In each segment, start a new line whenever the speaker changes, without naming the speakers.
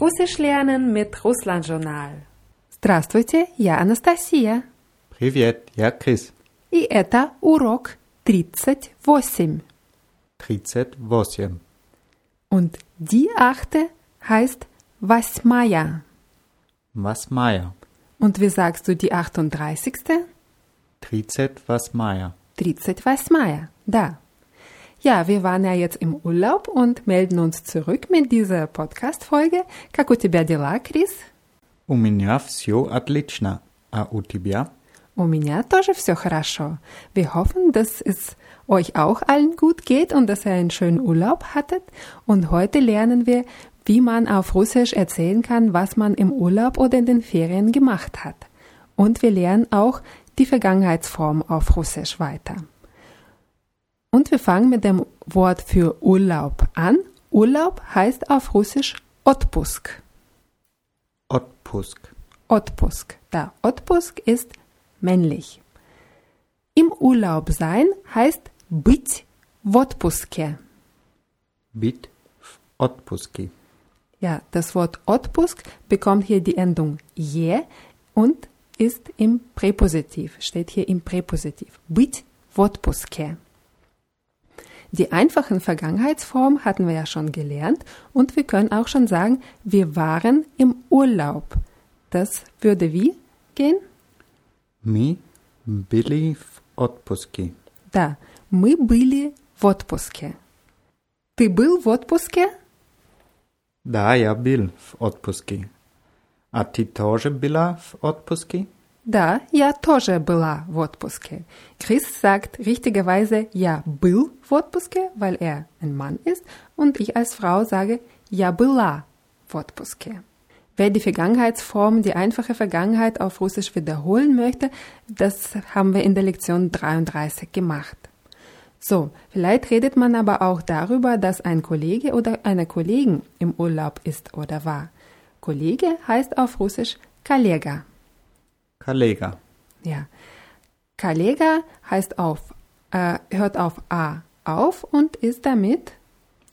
Russisch lernen mit Russland-Journal. Здравствуйте, я Анастасия.
Привет, я Крис.
И это урок 38.
38.
Und die achte heißt Восьмая.
Восьмая.
Und wie sagst du die 38.?
Тридцать восьмая.
38. Da. Ja, wir waren ja jetzt im Urlaub und melden uns zurück mit dieser Podcast-Folge. Как у тебя дела, Крис?
У меня все отлично. А у тебя?
У меня тоже все хорошо. Wir hoffen, dass es euch auch allen gut geht und dass ihr einen schönen Urlaub hattet. Und heute lernen wir, wie man auf Russisch erzählen kann, was man im Urlaub oder in den Ferien gemacht hat. Und wir lernen auch die Vergangenheitsform auf Russisch weiter. Und wir fangen mit dem Wort für Urlaub an. Urlaub heißt auf Russisch Otpusk.
Отпуск.
Otpusk. Da Otpusk ist männlich. Im Urlaub sein heißt быть в отпуске.
Бит в отпуске.
Ja, das Wort Otpusk bekommt hier die Endung je und ist im Präpositiv, steht hier im Präpositiv. Быть в отпуске. Die einfachen Vergangenheitsformen hatten wir ja schon gelernt und wir können auch schon sagen, wir waren im Urlaub. Das würde wie gehen?
Мы были в отпуске.
Да, мы были в отпуске. Ты был в отпуске?
Да, я был в отпуске. А ты тоже была в отпуске?
Да, я тоже была в отпуске. Chris sagt richtigerweise, ja, был в отпуске, weil er ein Mann ist, und ich als Frau sage, ja, была в отпуске. Wer die Vergangenheitsform, die einfache Vergangenheit auf Russisch wiederholen möchte, das haben wir in der Lektion 33 gemacht. So, vielleicht redet man aber auch darüber, dass ein Kollege oder eine Kollegin im Urlaub ist oder war. Kollege heißt auf Russisch Kollega.
Kalega.
Ja. Kalega heißt auf, äh, hört auf A auf und ist damit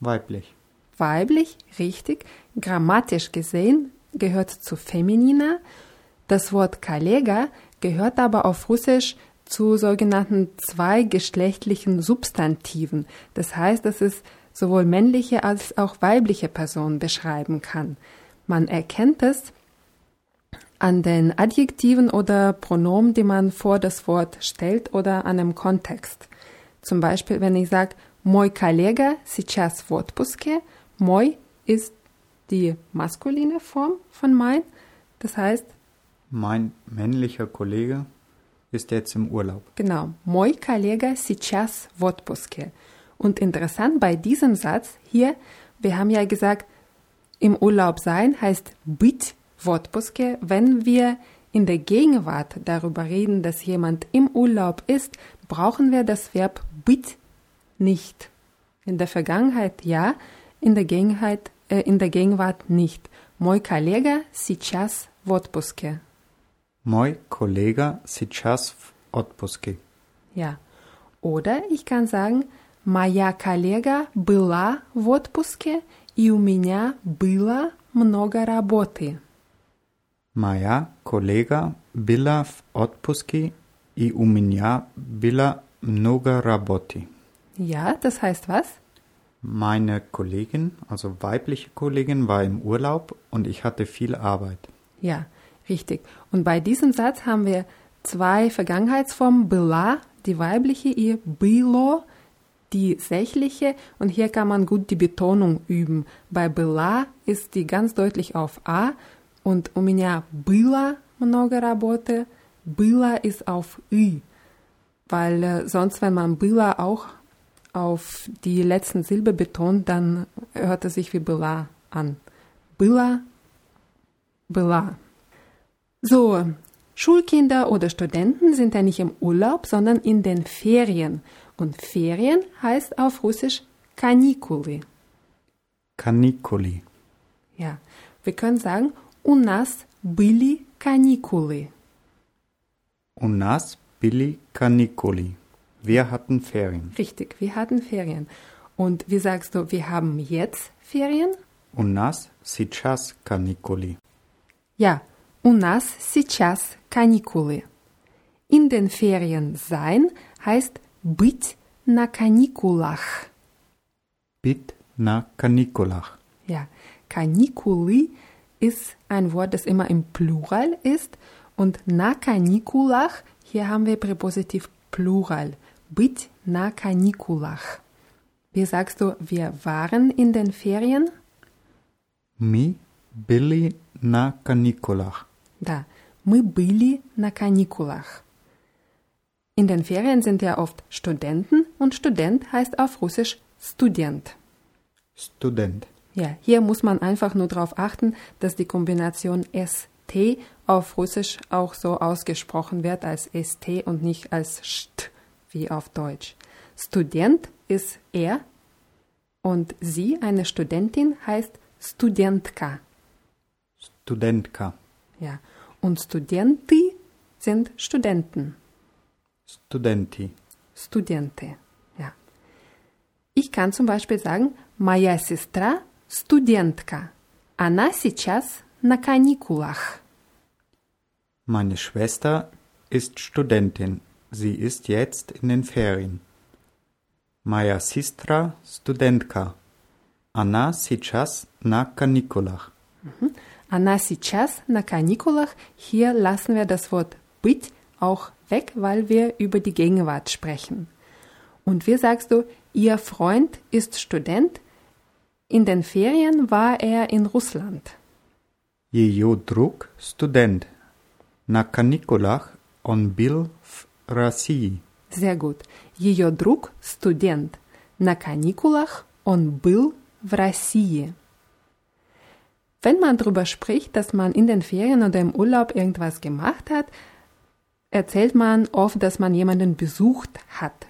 weiblich.
Weiblich, richtig. Grammatisch gesehen gehört zu Feminina. Das Wort Kalega gehört aber auf Russisch zu sogenannten zweigeschlechtlichen Substantiven. Das heißt, dass es sowohl männliche als auch weibliche Personen beschreiben kann. Man erkennt es an den Adjektiven oder Pronomen, die man vor das Wort stellt oder an einem Kontext. Zum Beispiel, wenn ich sage, мой коллега сейчас в отпуске, мой ist die maskuline Form von mein. Das heißt,
Mein männlicher Kollege ist jetzt im Urlaub.
genau, мой коллега сейчас в отпуске. Und interessant bei diesem Satz hier, wir haben ja gesagt, im Urlaub sein heißt быть в отпуске. Wenn wir in der Gegenwart darüber reden, dass jemand im Urlaub ist, brauchen wir das Verb быть nicht. In der Vergangenheit ja, in der Gegenwart, äh, in der Gegenwart nicht. Мой коллега сейчас в отпуске.
Мой коллега сейчас в отпуске.
Ja. Oder ich kann sagen, моя коллега была в отпуске, и у меня было много работы.
Моя коллега была в отпуске, и у меня было много работы.
Ja, das heißt was?
Meine Kollegin, also weibliche Kollegin, war im Urlaub und ich hatte viel Arbeit.
Ja, richtig. Und bei diesem Satz haben wir zwei Vergangenheitsformen, была, die weibliche, и было, die sächliche. Und hier kann man gut die Betonung üben. Bei была ist die ganz deutlich auf A und у меня было много работы. Было ist auf Ü. Weil äh, sonst, wenn man было auch auf die letzten Silbe betont, dann hört es sich wie была an. Было, была. So, Schulkinder oder Studenten sind ja nicht im Urlaub, sondern in den Ferien. Und Ferien heißt auf Russisch Kanikuli.
Kanikuli.
Ja, wir können sagen, у нас были каникулы.
У нас были каникулы. Wir hatten Ferien.
Richtig, wir hatten Ferien. Und wie sagst du, wir haben jetzt Ferien?
У нас сейчас каникулы.
Ja, у нас сейчас каникулы. In den Ferien sein heißt быть на каникулах.
Бит на каникулах.
Ja, Kanikuli ist ein Wort, das immer im Plural ist. Und na Kanikulach, hier haben wir Präpositiv Plural. Быть на каникулах. Wie sagst du, wir waren in den Ferien?
Мы были на каникулах.
Да, мы были на каникулах. In den Ferien sind ja oft Studenten und Student heißt auf Russisch Student.
Студент.
Ja, hier muss man einfach nur darauf achten, dass die Kombination ST auf Russisch auch so ausgesprochen wird als ST und nicht als ST wie auf Deutsch. Student ist er und sie, eine Studentin, heißt Studentka.
Studentka.
Ja, und Studenti sind Studenten.
Studenti.
Studente. Ja. Ich kann zum Beispiel sagen, моя сестра студентка. Она сейчас на каникулах.
Meine Schwester ist Studentin. Sie ist jetzt in den Ferien. Моя сестра студентка. Она сейчас на каникулах.
Она сейчас на каникулах. Hier lassen wir das Wort быть auch weg, weil wir über die Gegenwart sprechen. Und wie sagst du, ihr Freund ist Student? In den Ferien war er in Russland.
Ее друг студент. На каникулах он был в России.
Sehr gut. Ее друг – студент. На каникулах он был в России. Wenn man darüber spricht, dass man in den Ferien oder im Urlaub irgendwas gemacht hat, erzählt man oft, dass man jemanden besucht hat.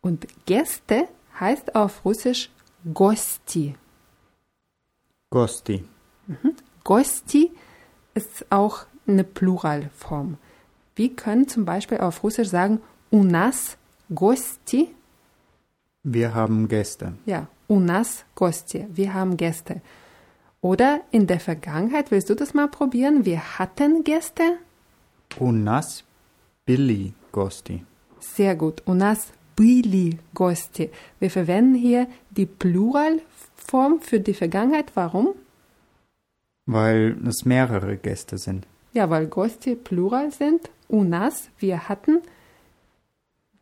Und Gäste heißt auf Russisch Gosti.
Гости.
Gosti ist auch eine Pluralform. Wir können zum Beispiel auf Russisch sagen, у нас гости.
Wir haben Gäste.
Ja, у нас гости. Wir haben Gäste. Oder in der Vergangenheit, willst du das mal probieren? Wir hatten Gäste.
У нас были гости.
Sehr gut. У нас были гости. Wir verwenden hier die Pluralform für die Vergangenheit. Warum?
Weil es mehrere Gäste sind.
Ja, weil Gäste Plural sind. У нас, wir hatten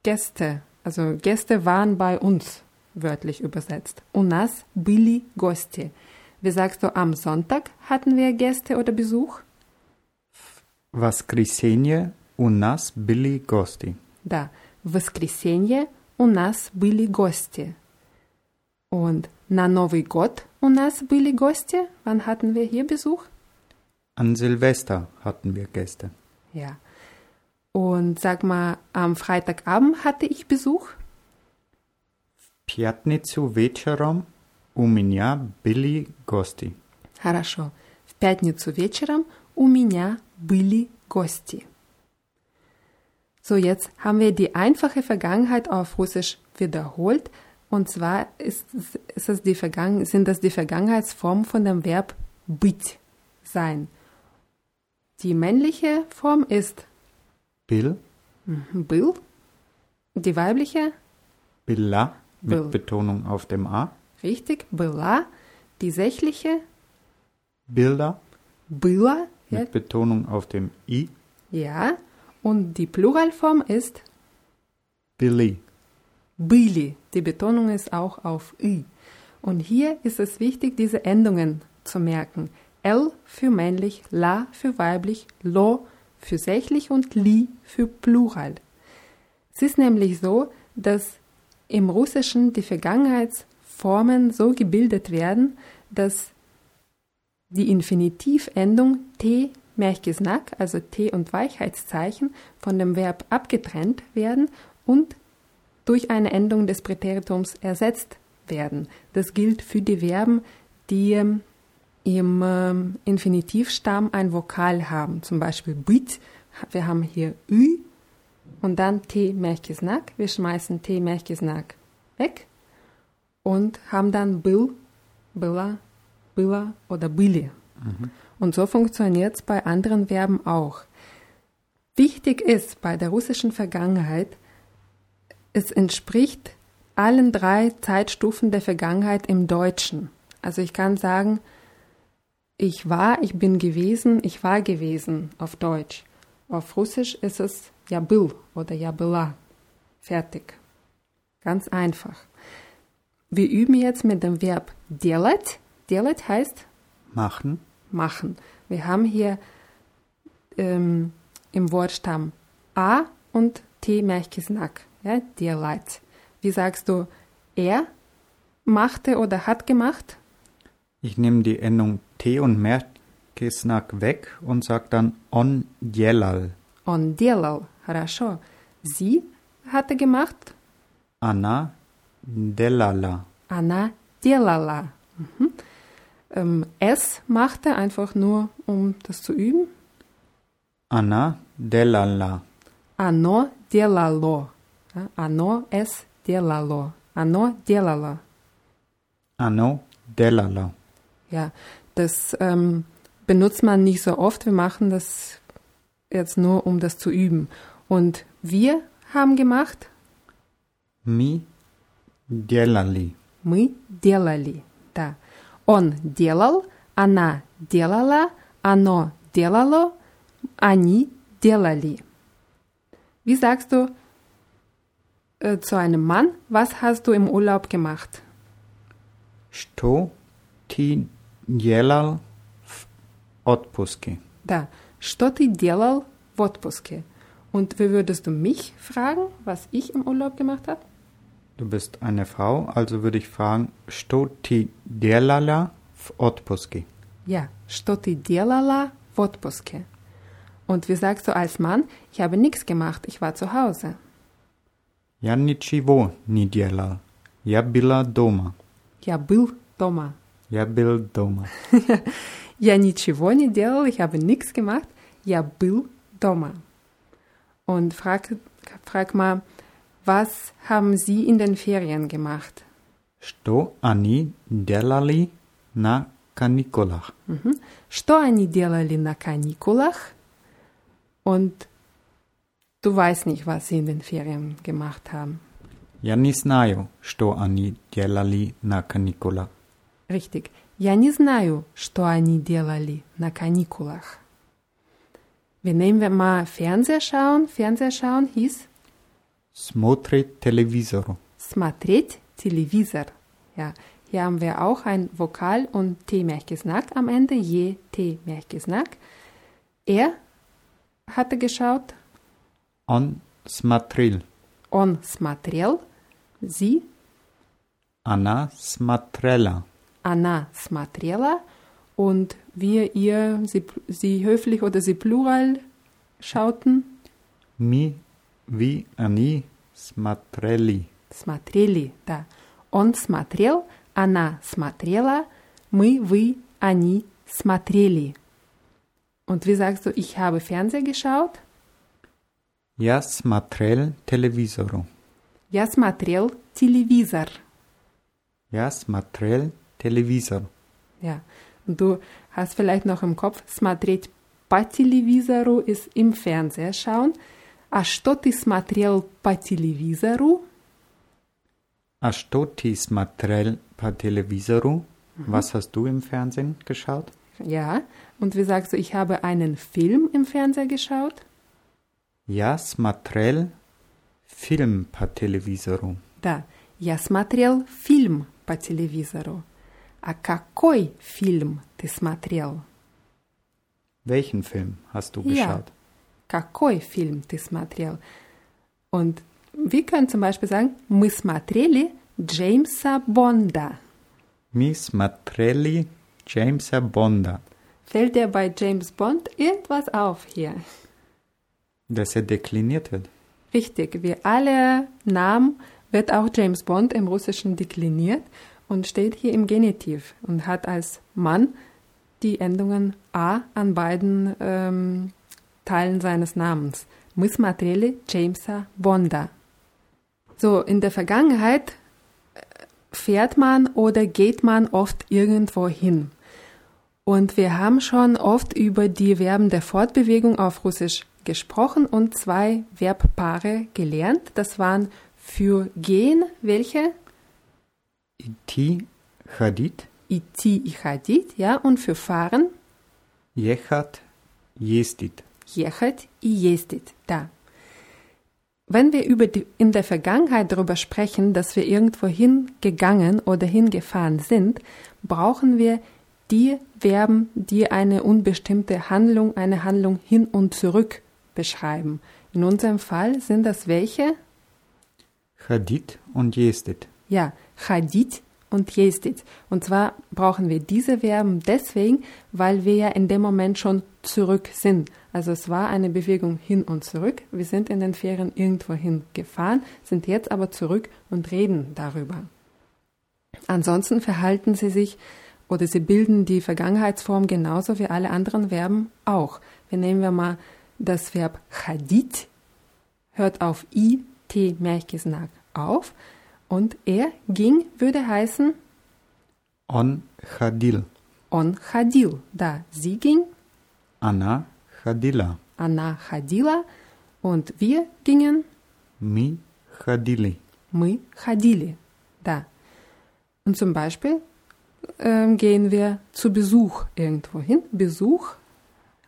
Gäste. Also Gäste waren bei uns, wörtlich übersetzt. У нас были гости. Wie sagst du, am Sonntag hatten wir Gäste oder Besuch?
воскресенье у нас были гости.
Да, в воскресенье у нас были гости. Und на Новый год у нас были гости. Wann hatten wir hier Besuch?
An Silvester hatten wir Gäste.
Ja. Und sag mal, am Freitagabend hatte ich Besuch?
Пятницу вечером у меня были гости.
Хорошо. В пятницу вечером у меня были гости. So, jetzt haben wir die einfache Vergangenheit auf Russisch wiederholt. Und zwar ist, es- ist es die Vergangen sind das die Vergangenheitsformen von dem Verb быть, sein. Die männliche Form ist
Был,
был, die weibliche,
была, mit
Был.
Betonung auf dem A.
richtig, была, die sächliche,
Bilder,
была, ja,
mit Betonung auf dem I.
ja, und die Pluralform ist
Были.
Bili. Die Betonung ist auch auf Ü. Und hier ist es wichtig, diese Endungen zu merken. L für männlich, La für weiblich, Lo für sächlich und Li für Plural. Es ist nämlich so, dass im Russischen die Vergangenheitsformen so gebildet werden, dass die Infinitivendung T Merkgesnack, also T und Weichheitszeichen, von dem Verb abgetrennt werden und durch eine Endung des Präteritums ersetzt werden. Das gilt für die Verben, die ähm, im ähm, Infinitivstamm ein Vokal haben, zum Beispiel bit. Wir haben hier ü und dann t merkesnack. Wir schmeißen t merkesnack weg und haben dann bil, billa, billa oder bili. Mhm. Und so funktioniert es bei anderen Verben auch. Wichtig ist bei der russischen Vergangenheit, es entspricht allen drei Zeitstufen der Vergangenheit im Deutschen. Also ich kann sagen, ich war, ich bin gewesen, ich war gewesen auf Deutsch. Auf Russisch ist es ja был oder ja была. Fertig. Ganz einfach. Wir üben jetzt mit dem Verb делать. Делать heißt
Machen.
machen. Wir haben hier ähm, im Wortstamm A und T Märchkesnack. Ja, делать. Wie sagst du, er machte oder hat gemacht?
Ich nehme die Endung T und Merkesnack weg und sage dann on делал.
Он делал. Хорошо. Sie hatte gemacht?
Anna делала.
Она делала. Mhm. Ähm, es machte einfach nur, um das zu üben.
Anna делала.
Оно делало. Ja, Оно es делало. Оно делало.
Anno делала.
Ja, das ähm, benutzt man nicht so oft. Wir machen das jetzt nur, um das zu üben. Und wir haben gemacht,
Mi делали.
мы делали. Да. Он делал, она делала, оно делало, они делали. Wie sagst du äh, zu einem Mann, was hast du im Urlaub gemacht?
Что ти делал в отпуске?
Da. Что ты делал в отпуске? Und wie würdest du mich fragen, was ich im Urlaub gemacht habe?
Du bist eine Frau, also würde ich fragen, что ти делала в отпуске?
Ja, что ты делала в отпуске? Und wie sagst du als Mann, ich habe nichts gemacht, ich war zu Hause.
Я ничего не делал. Я была дома.
Я был дома.
Я был дома.
Я ничего не делал, ich habe nichts gemacht, я был дома. Und frag, frag mal, was haben Sie in den Ferien gemacht?
Что они делали на каникулах?
Mhm. Что они делали на каникулах? Und du weißt nicht, was sie in den Ferien gemacht haben.
Я не знаю, что они делали на каникулах.
Richtig. Я не знаю, что они делали на каникулах. Wir nehmen wir mal Fernseher schauen. Fernseher schauen hieß
Смотрит телевизор.
смотреть Televizor. Ja, hier haben wir auch ein Vokal und T-Märchgesnack am Ende, je T-Märchgesnack. Er hatte geschaut,
Он смотрел.
он смотрел, sie,
Она смотрела.
она смотрела und wir ihr, sie, sie höflich oder sie plural schauten,
Мы, вы, они смотрели.
смотрели, да. Он смотрел, она смотрела, мы, вы, они смотрели. Und wie sagst du, ich habe Fernseher geschaut?
Я смотрел телевизор.
Я смотрел телевизор.
Я смотрел телевизор.
Ja, und du hast vielleicht noch im Kopf, смотреть по телевизору ist im Fernseher schauen. А что ты смотрел по телевизору?
А что ты смотрел по телевизору? Was hast du im Fernsehen geschaut?
Ja, und wie sagst du, ich habe einen Film im Fernseher geschaut?
Я смотрел фильм по телевизору.
Да, я смотрел фильм по телевизору. А какой фильм ты смотрел?
Welchen Film hast du
Ja.
geschaut?
Какой фильм ты смотрел? Und wir können zum Beispiel sagen, мы смотрели Джеймса Бонда.
Мы смотрели Джеймса Бонда.
Fällt dir bei James Bond irgendwas auf hier?
Dass er dekliniert wird.
Richtig, wie alle Namen wird auch James Bond im Russischen dekliniert und steht hier im Genitiv und hat als Mann die Endungen A an beiden ähm, Teilen seines Namens. Мы смотрели Джеймса Бонда. So, in der Vergangenheit äh, fährt man oder geht man oft irgendwo hin. Und wir haben schon oft über die Verben der Fortbewegung auf Russisch gesprochen und zwei Verbpaare gelernt. Das waren für gehen welche?
Идти, ходить,
Iti и ходить, ja, und für fahren
ехать, ездить.
ехать и ездить, da. Wenn wir über die, in der Vergangenheit darüber sprechen, dass wir irgendwo hingegangen oder hingefahren sind, brauchen wir die Verben, die eine unbestimmte Handlung, eine Handlung hin und zurück beschreiben. In unserem Fall sind das welche?
Hadith und Jestit.
Ja, Hadith und Jestit. Und zwar brauchen wir diese Verben deswegen, weil wir ja in dem Moment schon zurück sind. Also es war eine Bewegung hin und zurück. Wir sind in den Ferien irgendwohin gefahren, sind jetzt aber zurück und reden darüber. Ansonsten verhalten sie sich oder sie bilden die Vergangenheitsform genauso wie alle anderen Verben auch. Wir nehmen wir mal das Verb ходить, hört auf i, t, Märchgesnag auf und er ging würde heißen
Он ходил.
on ходил. Da, sie ging,
Она ходила.
Anna ходила und wir gingen,
Мы ходили.
мы ходили. Da. Und zum Beispiel ähm, gehen wir zu Besuch irgendwo hin. Besuch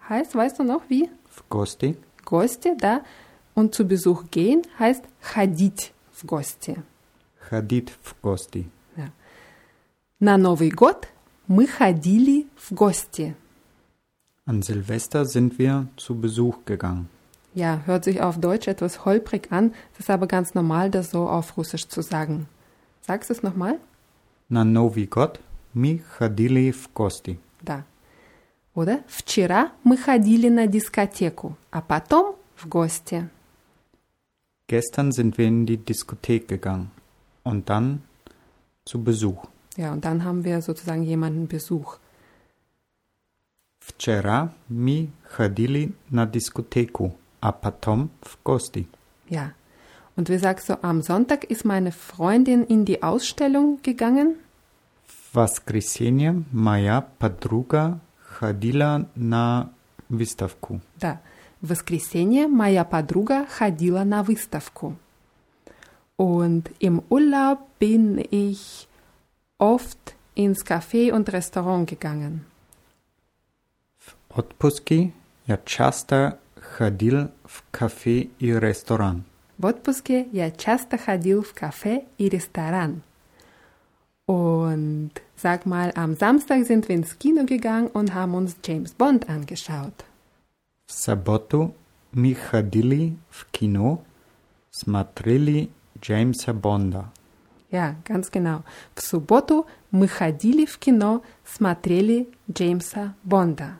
heißt, weißt du noch wie?
В гости.
Gosти, da. Und zu Besuch gehen heißt ходить в гости.
Ходить в гости.
Ja. На Новый год мы ходили в гости.
An Silvester sind wir zu Besuch gegangen.
Ja, hört sich auf Deutsch etwas holprig an, es ist aber ganz normal, das so auf Russisch zu sagen. Sagst du es nochmal?
На Новый год мы ходили в гости.
Да. Oder? Вчера мы ходили на дискотеку, а потом в гости.
Gestern sind wir in die Diskothek gegangen und dann zu Besuch.
Ja, und dann haben wir sozusagen jemanden Besuch.
Вчера мы ходили на дискотеку, а потом в гости.
Ja. Und wie sagst du, am Sonntag ist meine Freundin in die Ausstellung gegangen?
В воскресенье моя подруга ходила на выставку.
Да. В воскресенье моя подруга ходила на выставку. Und im Urlaub bin ich oft ins Café und Restaurant gegangen.
В отпуске я часто ходил в кафе и ресторан.
В отпуске я часто ходил в кафе и ресторан. Und sag mal, am Samstag sind wir ins Kino gegangen und haben uns James Bond angeschaut.
В субботу мы ходили в кино, смотрели Джеймса Бонда.
Ja, ganz genau. В субботу мы ходили в кино, смотрели Джеймса Бонда.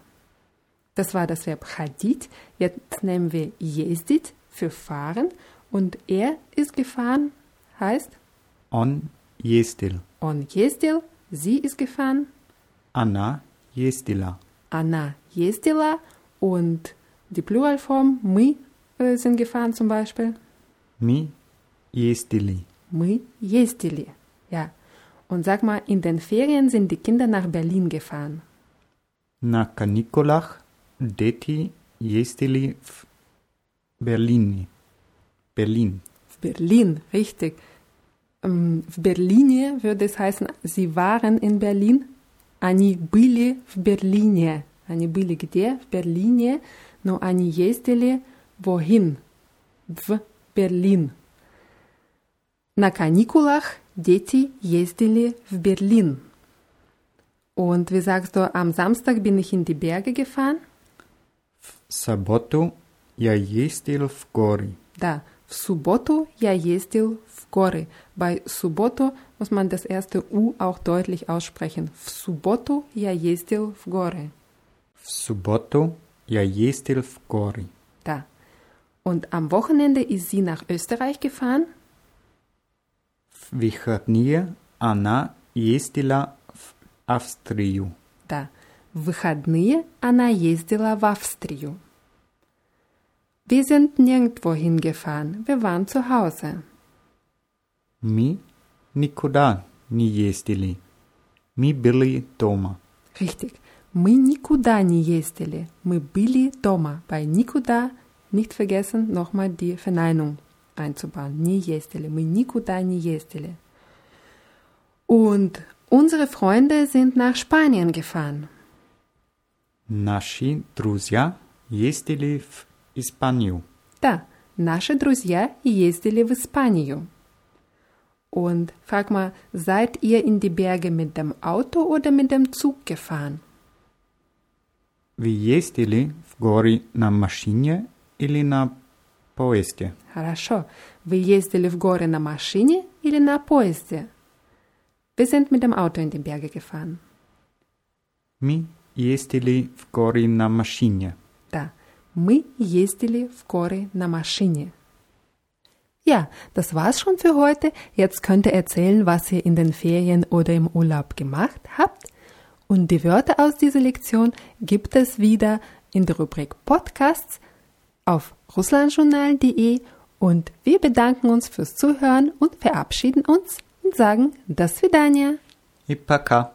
Das war das Verb ходить. Jetzt nehmen wir ездить für fahren und er ist gefahren heißt
Он ездил.
он ездил, sie ist gefahren,
Она ездила.
она ездила und die Pluralform мы äh, sind gefahren zum Beispiel.
Мы ездили.
Мы ездили. Ja. Und sag mal, in den Ferien sind die Kinder nach Berlin gefahren.
На каникулах дети ездили в Берлин. Берлин.
В Berlin, richtig. Ähm, В Berlinie würde es heißen, sie waren in Berlin. Они были в Берлине. Они были где? В Берлине. Но они ездили wohin? В Berlin. На каникулах дети ездили в Berlin. Und wie sagst du, am Samstag bin ich in die Berge gefahren?
В субботу я ездил в горы.
Да, в субботу я ездил в горы. Bei субботу muss man das erste U auch deutlich aussprechen. В субботу я ездил в горы.
В субботу я ездил в горы.
Da. Und am Wochenende ist sie nach Österreich gefahren?
В выходные она ездила в Австрию.
Да. В выходные она ездила в Австрию. Wir sind nirgendwo hingefahren. Wir waren zu Hause.
Мы никуда не ездили. Мы были дома.
Richtig. Мы никуда не ездили. Мы были дома. Bei никуда nicht vergessen, nochmal die Verneinung einzubauen. Не ездили. Мы никуда не ездили. Und unsere Freunde sind nach Spanien gefahren.
Наши друзья ездили в Испанию.
Да, наши друзья ездили в Испанию. Und frag mal, seid ihr in die Berge mit dem Auto oder mit dem Zug gefahren?
Вы ездили в горы на машине или на поезде?
Хорошо. Вы ездили в горы на машине или на поезде? Wir sind mit dem Auto in die Berge gefahren.
Мы ездили в горы на машине.
Да, мы ездили в горы на машине. Ja, das war's schon für heute. Jetzt könnt ihr erzählen, was ihr in den Ferien oder im Urlaub gemacht habt. Und die Wörter aus dieser Lektion gibt es wieder in der Rubrik Podcasts auf russlandjournal.de und wir bedanken uns fürs Zuhören und verabschieden uns und sagen das Vidania.
И пока.